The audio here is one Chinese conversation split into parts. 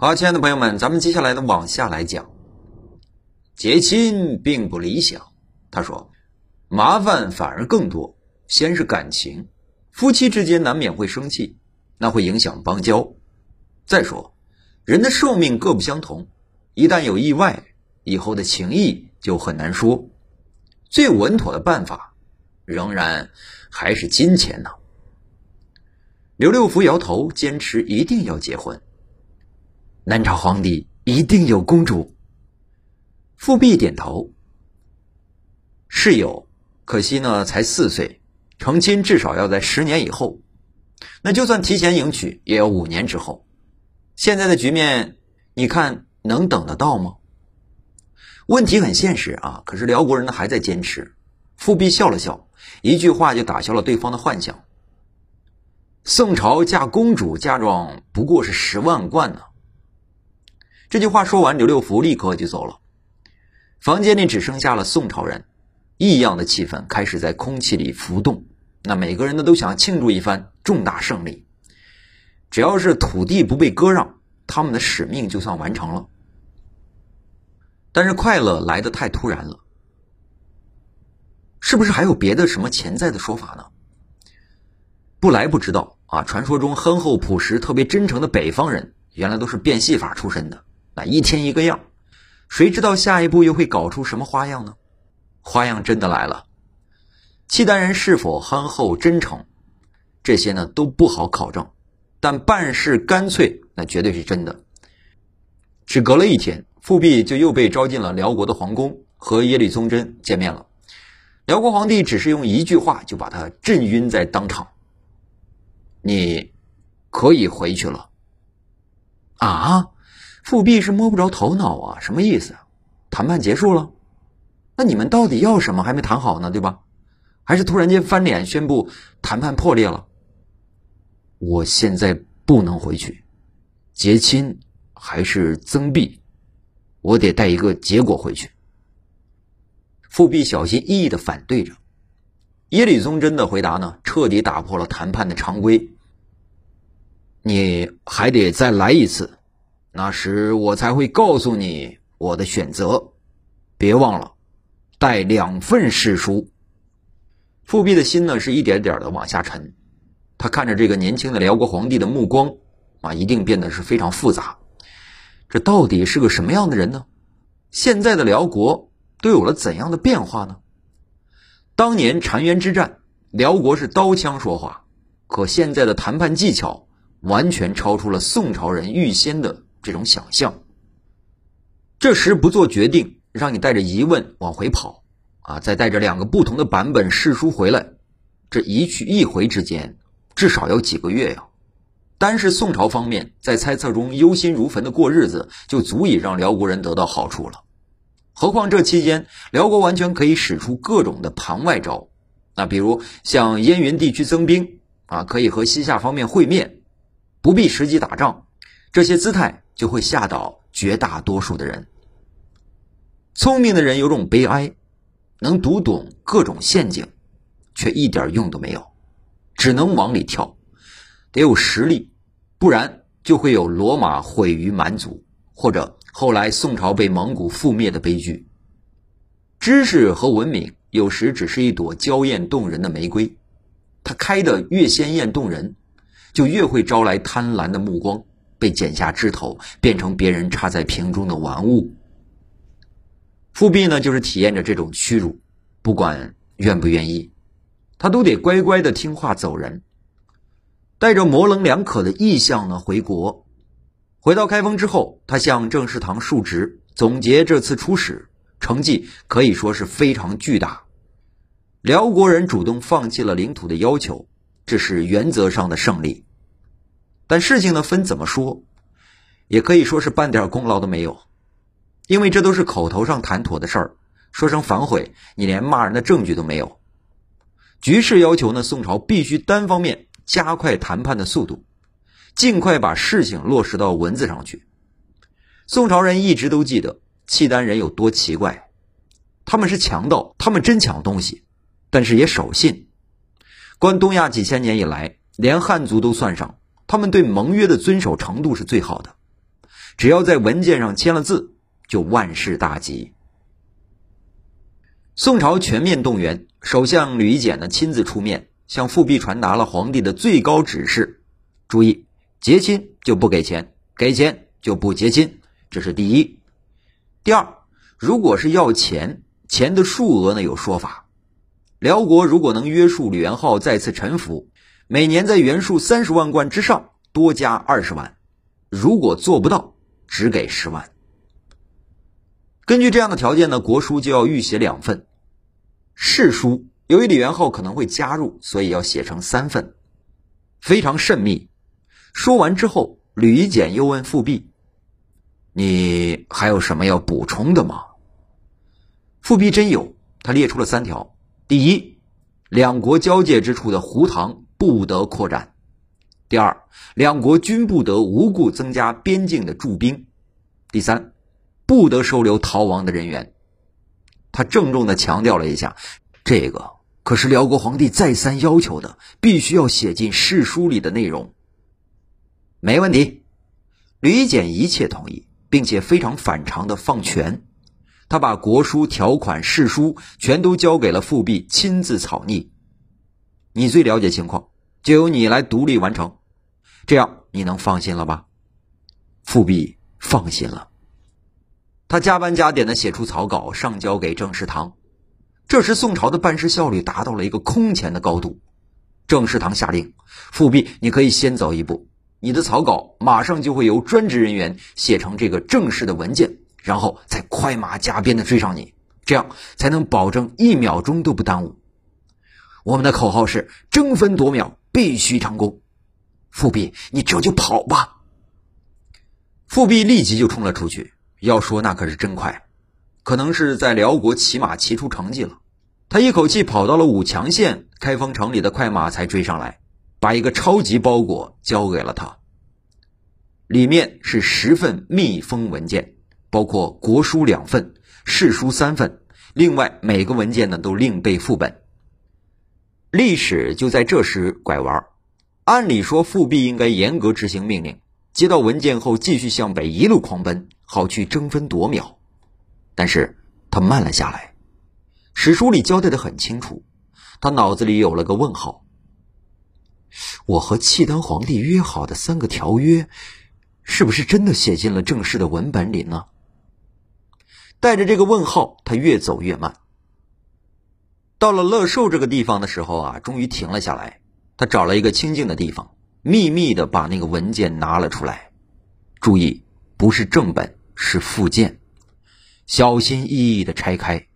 好，亲爱的朋友们，咱们接下来呢往下来讲，结亲并不理想。他说，麻烦反而更多。先是感情，夫妻之间难免会生气，那会影响邦交。再说，人的寿命各不相同，一旦有意外，以后的情谊就很难说。最稳妥的办法，仍然还是金钱呢。刘六福摇头，坚持一定要结婚。南朝皇帝一定有公主。富弼点头。是有，可惜呢，才四岁，成亲至少要在十年以后。那就算提前迎娶，也要五年之后。现在的局面，你看能等得到吗？问题很现实啊，可是辽国人呢还在坚持。富弼笑了笑，一句话就打消了对方的幻想。宋朝嫁公主嫁妆不过是十万贯呢。这句话说完，刘六福立刻就走了。房间里只剩下了宋朝人，异样的气氛开始在空气里浮动。那每个人呢都想庆祝一番重大胜利，只要是土地不被割让，他们的使命就算完成了。但是快乐来得太突然了，是不是还有别的什么潜在的说法呢？不来不知道啊！传说中憨厚朴实、特别真诚的北方人，原来都是变戏法出身的。那一天一个样，谁知道下一步又会搞出什么花样呢？花样真的来了，契丹人是否憨厚真诚，这些呢都不好考证，但办事干脆那绝对是真的。只隔了一天，富弼就又被招进了辽国的皇宫，和耶律宗真见面了。辽国皇帝只是用一句话就把他震晕在当场：“你可以回去了。”啊！复辟是摸不着头脑啊，什么意思？谈判结束了？那你们到底要什么？还没谈好呢，对吧？还是突然间翻脸宣布谈判破裂了？我现在不能回去，结亲还是增币，我得带一个结果回去。复辟小心翼翼的反对着。耶律宗真的回答呢，彻底打破了谈判的常规。你还得再来一次。那时我才会告诉你我的选择，别忘了带两份誓书。富弼的心呢是一点点的往下沉，他看着这个年轻的辽国皇帝的目光啊，一定变得是非常复杂。这到底是个什么样的人呢？现在的辽国都有了怎样的变化呢？当年澶渊之战，辽国是刀枪说话，可现在的谈判技巧完全超出了宋朝人预先的。这种想象，这时不做决定，让你带着疑问往回跑，啊，再带着两个不同的版本试书回来，这一去一回之间，至少要几个月呀。单是宋朝方面在猜测中忧心如焚的过日子，就足以让辽国人得到好处了。何况这期间，辽国完全可以使出各种的盘外招，那比如向燕云地区增兵，啊，可以和西夏方面会面，不必实际打仗，这些姿态。就会吓倒绝大多数的人。聪明的人有种悲哀，能读懂各种陷阱，却一点用都没有，只能往里跳。得有实力，不然就会有罗马毁于蛮族，或者后来宋朝被蒙古覆灭的悲剧。知识和文明有时只是一朵娇艳动人的玫瑰，它开得越鲜艳动人，就越会招来贪婪的目光。被剪下枝头，变成别人插在瓶中的玩物。富弼呢，就是体验着这种屈辱，不管愿不愿意，他都得乖乖的听话走人，带着模棱两可的意向呢回国。回到开封之后，他向郑士堂述职，总结这次出使成绩可以说是非常巨大。辽国人主动放弃了领土的要求，这是原则上的胜利。但事情呢分怎么说，也可以说是半点功劳都没有，因为这都是口头上谈妥的事儿，说声反悔，你连骂人的证据都没有。局势要求呢，宋朝必须单方面加快谈判的速度，尽快把事情落实到文字上去。宋朝人一直都记得契丹人有多奇怪，他们是强盗，他们真抢东西，但是也守信。观东亚几千年以来，连汉族都算上。他们对盟约的遵守程度是最好的，只要在文件上签了字，就万事大吉。宋朝全面动员，首相吕夷简呢亲自出面，向富弼传达了皇帝的最高指示：注意，结亲就不给钱，给钱就不结亲，这是第一。第二，如果是要钱，钱的数额呢有说法。辽国如果能约束吕元昊再次臣服，每年在原数三十万贯之上多加二十万；如果做不到，只给十万。根据这样的条件呢，国书就要预写两份。誓书由于李元昊可能会加入，所以要写成三份，非常慎密。说完之后，吕夷简又问富弼：“你还有什么要补充的吗？”富弼真有，他列出了三条。第一，两国交界之处的胡塘不得扩展；第二，两国均不得无故增加边境的驻兵；第三，不得收留逃亡的人员。他郑重的强调了一下，这个可是辽国皇帝再三要求的，必须要写进誓书里的内容。没问题，吕简一切同意，并且非常反常的放权。他把国书条款、誓书全都交给了富弼亲自草拟。你最了解情况，就由你来独立完成，这样你能放心了吧？富弼放心了。他加班加点的写出草稿，上交给郑士堂。这时，宋朝的办事效率达到了一个空前的高度。郑士堂下令：“富弼，你可以先走一步，你的草稿马上就会由专职人员写成这个正式的文件。”然后再快马加鞭的追上你，这样才能保证一秒钟都不耽误。我们的口号是争分夺秒，必须成功。富弼，你这就跑吧！富弼立即就冲了出去。要说那可是真快，可能是在辽国骑马骑出成绩了。他一口气跑到了武强县开封城里的快马才追上来，把一个超级包裹交给了他，里面是十份密封文件。包括国书两份，誓书三份，另外每个文件呢都另备副本。历史就在这时拐弯按理说复辟应该严格执行命令，接到文件后继续向北一路狂奔，好去争分夺秒。但是他慢了下来。史书里交代的很清楚，他脑子里有了个问号：我和契丹皇帝约好的三个条约，是不是真的写进了正式的文本里呢？带着这个问号，他越走越慢。到了乐寿这个地方的时候啊，终于停了下来。他找了一个清静的地方，秘密的把那个文件拿了出来。注意，不是正本，是附件。小心翼翼的拆开，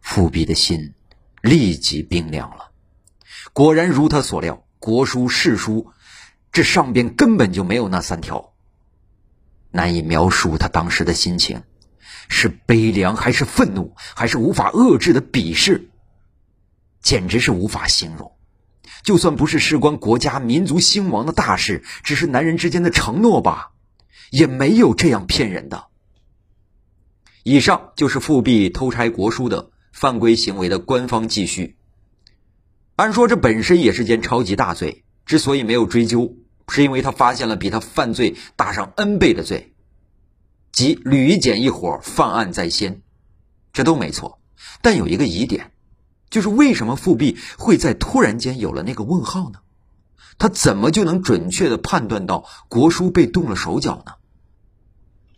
富弼的心立即冰凉了。果然如他所料，国书、誓书，这上边根本就没有那三条。难以描述他当时的心情。是悲凉，还是愤怒，还是无法遏制的鄙视？简直是无法形容。就算不是事关国家民族兴亡的大事，只是男人之间的承诺吧，也没有这样骗人的。以上就是富弼偷拆国书的犯规行为的官方记叙。按说这本身也是件超级大罪，之所以没有追究，是因为他发现了比他犯罪大上 N 倍的罪。即吕夷简一伙犯案在先，这都没错，但有一个疑点，就是为什么复辟会在突然间有了那个问号呢？他怎么就能准确的判断到国书被动了手脚呢？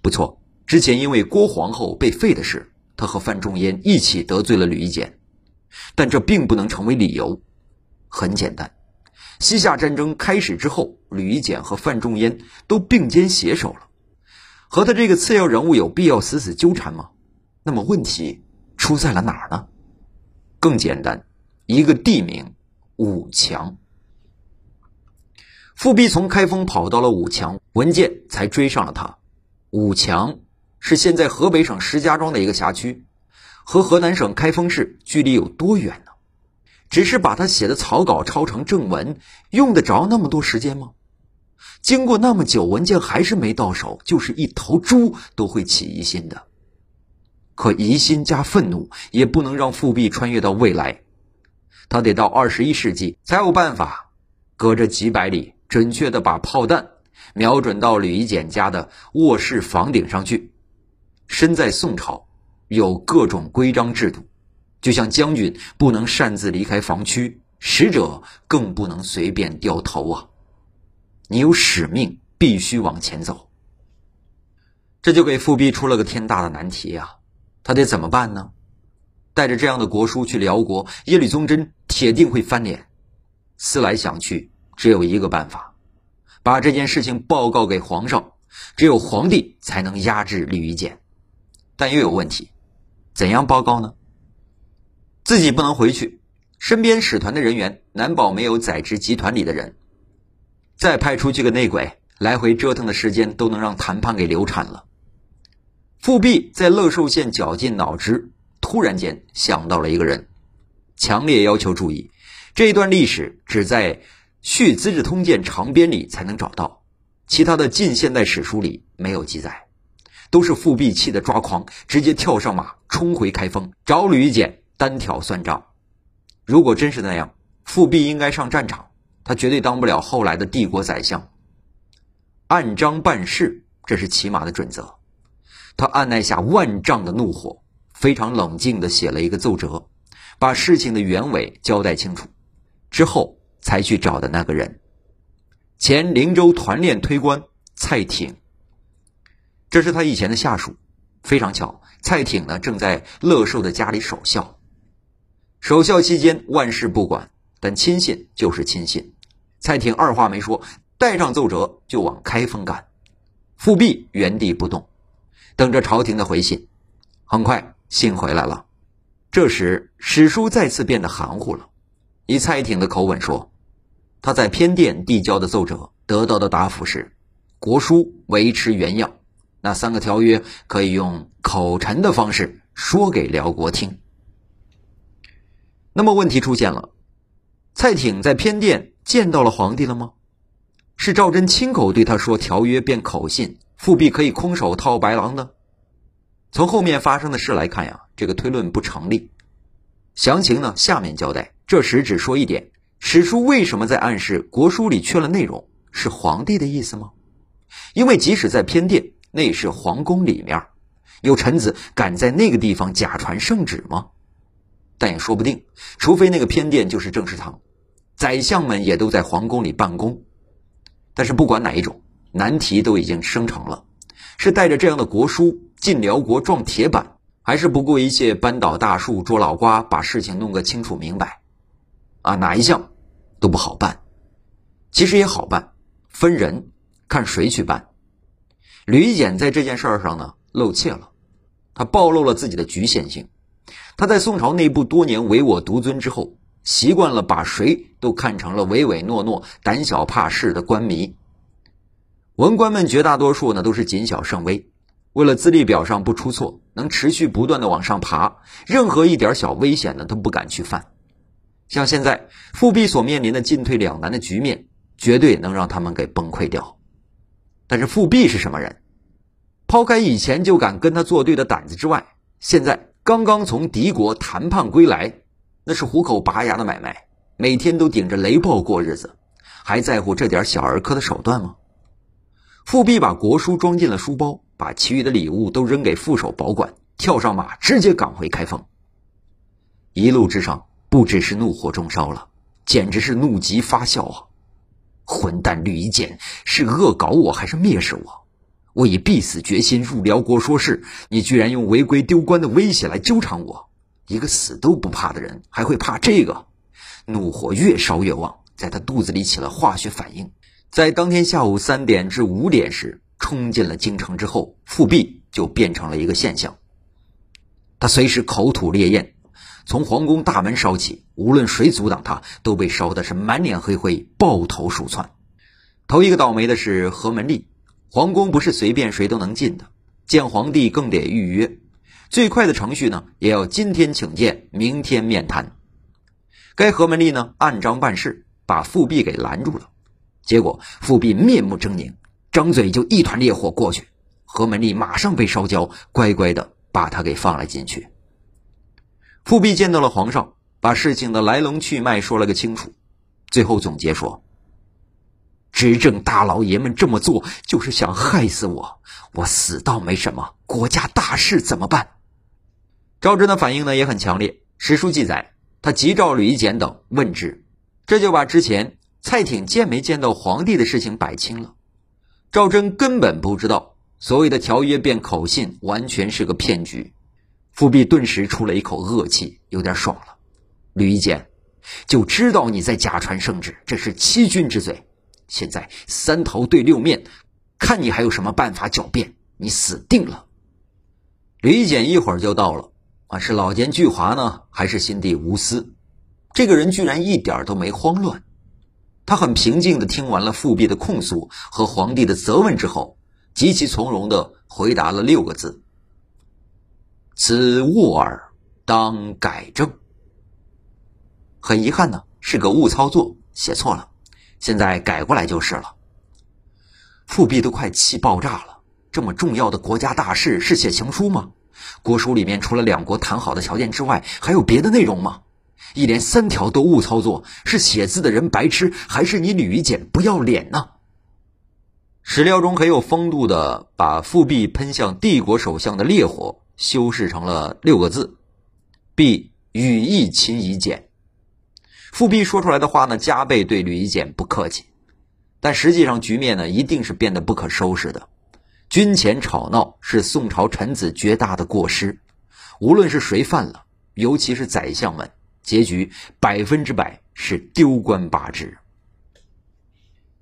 不错，之前因为郭皇后被废的事，他和范仲淹一起得罪了吕夷简，但这并不能成为理由。很简单，西夏战争开始之后，吕夷简和范仲淹都并肩携手了。和他这个次要人物有必要死死纠缠吗？那么问题出在了哪儿呢？更简单，一个地名武强。富弼从开封跑到了武强，文件才追上了他。武强是现在河北省石家庄的一个辖区，和河南省开封市距离有多远呢？只是把他写的草稿抄成正文，用得着那么多时间吗？经过那么久，文件还是没到手，就是一头猪都会起疑心的。可疑心加愤怒也不能让富弼穿越到未来，他得到二十一世纪才有办法，隔着几百里，准确的把炮弹瞄准到吕夷简家的卧室房顶上去。身在宋朝，有各种规章制度，就像将军不能擅自离开房区，使者更不能随便掉头啊！你有使命，必须往前走。这就给富弼出了个天大的难题啊！他得怎么办呢？带着这样的国书去辽国，耶律宗真铁定会翻脸。思来想去，只有一个办法，把这件事情报告给皇上，只有皇帝才能压制吕夷简。但又有问题，怎样报告呢？自己不能回去，身边使团的人员难保没有宰执集团里的人。再派出去个内鬼，来回折腾的时间都能让谈判给流产了。富弼在乐寿县绞尽脑汁，突然间想到了一个人，强烈要求注意，这一段历史只在《续资治通鉴长编》里才能找到，其他的近现代史书里没有记载。都是富弼气得抓狂，直接跳上马冲回开封，找吕夷简单挑算账。如果真是那样，富弼应该上战场，他绝对当不了后来的帝国宰相。按章办事，这是起码的准则。他按捺下万丈的怒火，非常冷静地写了一个奏折，把事情的原委交代清楚，之后才去找的那个人——前灵州团练推官蔡挺。这是他以前的下属，非常巧，蔡挺呢正在乐寿的家里守孝。守孝期间万事不管，但亲信就是亲信。蔡挺二话没说，带上奏折就往开封赶。富弼原地不动，等着朝廷的回信。很快信回来了。这时史书再次变得含糊了。以蔡挺的口吻说，他在偏殿递交的奏折得到的答复是：国书维持原样。那三个条约可以用口陈的方式说给辽国听。那么问题出现了，蔡挺在偏殿见到了皇帝了吗？是赵祯亲口对他说条约变口信，复辟可以空手套白狼的？从后面发生的事来看呀，这个推论不成立。详情呢，下面交代。这时只说一点：史书为什么在暗示国书里缺了内容？是皇帝的意思吗？因为即使在偏殿。那也是皇宫里面，有臣子敢在那个地方假传圣旨吗？但也说不定，除非那个偏殿就是正式堂，宰相们也都在皇宫里办公。但是不管哪一种，难题都已经生成了：是带着这样的国书进辽国撞铁板，还是不顾一切扳倒大树捉老瓜，把事情弄个清楚明白？啊，哪一项都不好办。其实也好办，分人，看谁去办。吕夷简在这件事儿上呢露怯了，他暴露了自己的局限性。他在宋朝内部多年唯我独尊之后，习惯了把谁都看成了唯唯诺诺、胆小怕事的官迷。文官们绝大多数呢都是谨小慎微，为了资历表上不出错，能持续不断的往上爬，任何一点小危险呢都不敢去犯。像现在富弼所面临的进退两难的局面，绝对能让他们给崩溃掉。但是富弼是什么人？抛开以前就敢跟他作对的胆子之外，现在刚刚从敌国谈判归来，那是虎口拔牙的买卖，每天都顶着雷暴过日子，还在乎这点小儿科的手段吗？富弼把国书装进了书包，把其余的礼物都扔给副手保管，跳上马，直接赶回开封。一路之上，不只是怒火中烧了，简直是怒极发笑啊！混蛋吕夷简是恶搞我还是蔑视我？我以必死决心入辽国说事，你居然用违规丢官的威胁来纠缠我！一个死都不怕的人还会怕这个？怒火越烧越旺，在他肚子里起了化学反应。在当天下午三点至五点时，冲进了京城之后，复辟就变成了一个现象。他随时口吐烈焰。从皇宫大门烧起，无论谁阻挡他，都被烧的是满脸黑灰，抱头鼠窜。头一个倒霉的是何门立，皇宫不是随便谁都能进的，见皇帝更得预约。最快的程序呢，也要今天请见，明天面谈。该何门立呢，按章办事，把复辟给拦住了。结果富弼面目狰狞，张嘴就一团烈火过去，何门立马上被烧焦，乖乖的把他给放了进去。富弼见到了皇上，把事情的来龙去脉说了个清楚，最后总结说：“执政大老爷们这么做就是想害死我，我死倒没什么，国家大事怎么办？赵祯的反应呢也很强烈。史书记载，他急召吕夷简等问之，这就把之前蔡挺见没见到皇帝的事情摆清了。赵祯根本不知道所谓的条约变口信完全是个骗局。富弼顿时出了一口恶气，有点爽了。吕简，就知道你在假传圣旨，这是欺君之罪。现在三头对六面，看你还有什么办法狡辩？你死定了！吕简一会儿就到了，啊，是老奸巨猾呢，还是心地无私？这个人居然一点都没慌乱，他很平静的听完了富弼的控诉和皇帝的责问之后，极其从容的回答了六个字：“此误耳，当改正。”很遗憾呢，是个误操作，写错了。现在改过来就是了。富弼都快气爆炸了，这么重要的国家大事是写情书吗？国书里面除了两国谈好的条件之外，还有别的内容吗？一连三条都误操作，是写字的人白痴，还是你吕夷简不要脸呢？史料中很有风度的把复辟喷向帝国首相的烈火修饰成了六个字：“必羽翼秦夷简。”复辟说出来的话呢，加倍对吕夷简不客气，但实际上局面呢，一定是变得不可收拾的。军前吵闹是宋朝臣子绝大的过失，无论是谁犯了，尤其是宰相们，结局百分之百是丢官罢职。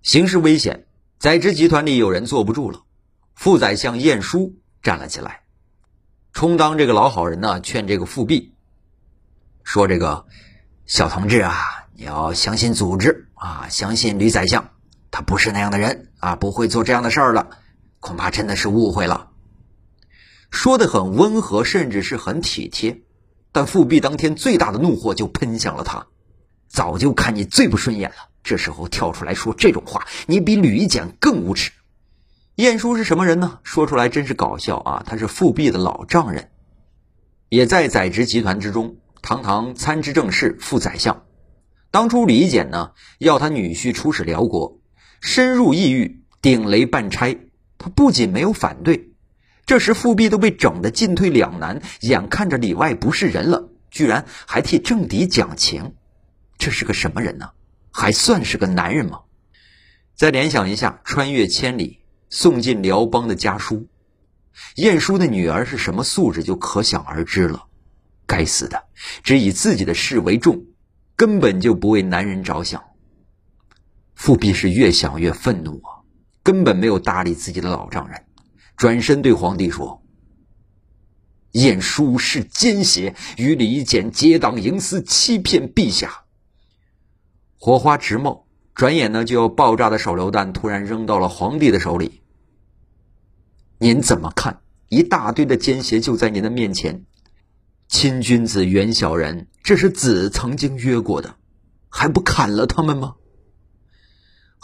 形势危险，宰执集团里有人坐不住了，副宰相晏殊站了起来，充当这个老好人呢，劝这个富弼说：“这个。”小同志啊，你要相信组织啊，相信吕宰相，他不是那样的人啊，不会做这样的事儿了。恐怕真的是误会了。说的很温和，甚至是很体贴，但富弼当天最大的怒火就喷向了他。早就看你最不顺眼了，这时候跳出来说这种话，你比吕夷简更无耻。晏殊是什么人呢？说出来真是搞笑啊！他是富弼的老丈人，也在宰执集团之中。堂堂参知政事、副宰相，当初李简呢要他女婿出使辽国，深入异域顶雷办差，他不仅没有反对，这时富弼都被整得进退两难，眼看着里外不是人了，居然还替政敌讲情，这是个什么人呢？还算是个男人吗？再联想一下，穿越千里送进辽邦的家书，晏殊的女儿是什么素质，就可想而知了。该死的，只以自己的事为重，根本就不为男人着想。富弼是越想越愤怒啊，根本没有搭理自己的老丈人，转身对皇帝说：“晏殊是奸邪，与李简结党营私，欺骗陛下。”火花直冒，转眼呢就要爆炸的手榴弹突然扔到了皇帝的手里。您怎么看？一大堆的奸邪就在您的面前。亲君子，远小人，这是子曾经约过的，还不砍了他们吗？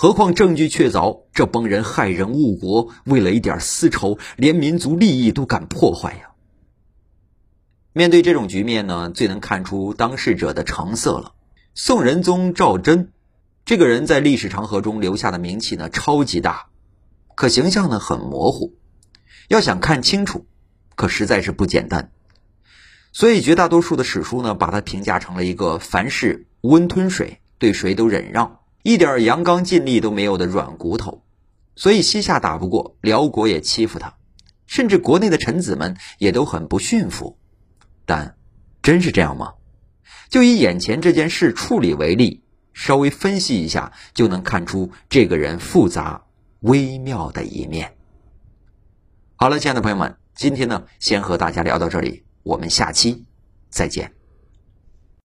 何况证据确凿，这帮人害人误国，为了一点私仇，连民族利益都敢破坏呀！面对这种局面呢，最能看出当事者的成色了。宋仁宗赵祯，这个人在历史长河中留下的名气呢，超级大，可形象呢很模糊，要想看清楚，可实在是不简单。所以，绝大多数的史书呢，把他评价成了一个凡事温吞水，对谁都忍让，一点阳刚劲力都没有的软骨头。所以，西夏打不过，辽国也欺负他，甚至国内的臣子们也都很不驯服。但，真是这样吗？就以眼前这件事处理为例，稍微分析一下，就能看出这个人复杂微妙的一面。好了，亲爱的朋友们，今天呢，先和大家聊到这里。我们下期再见。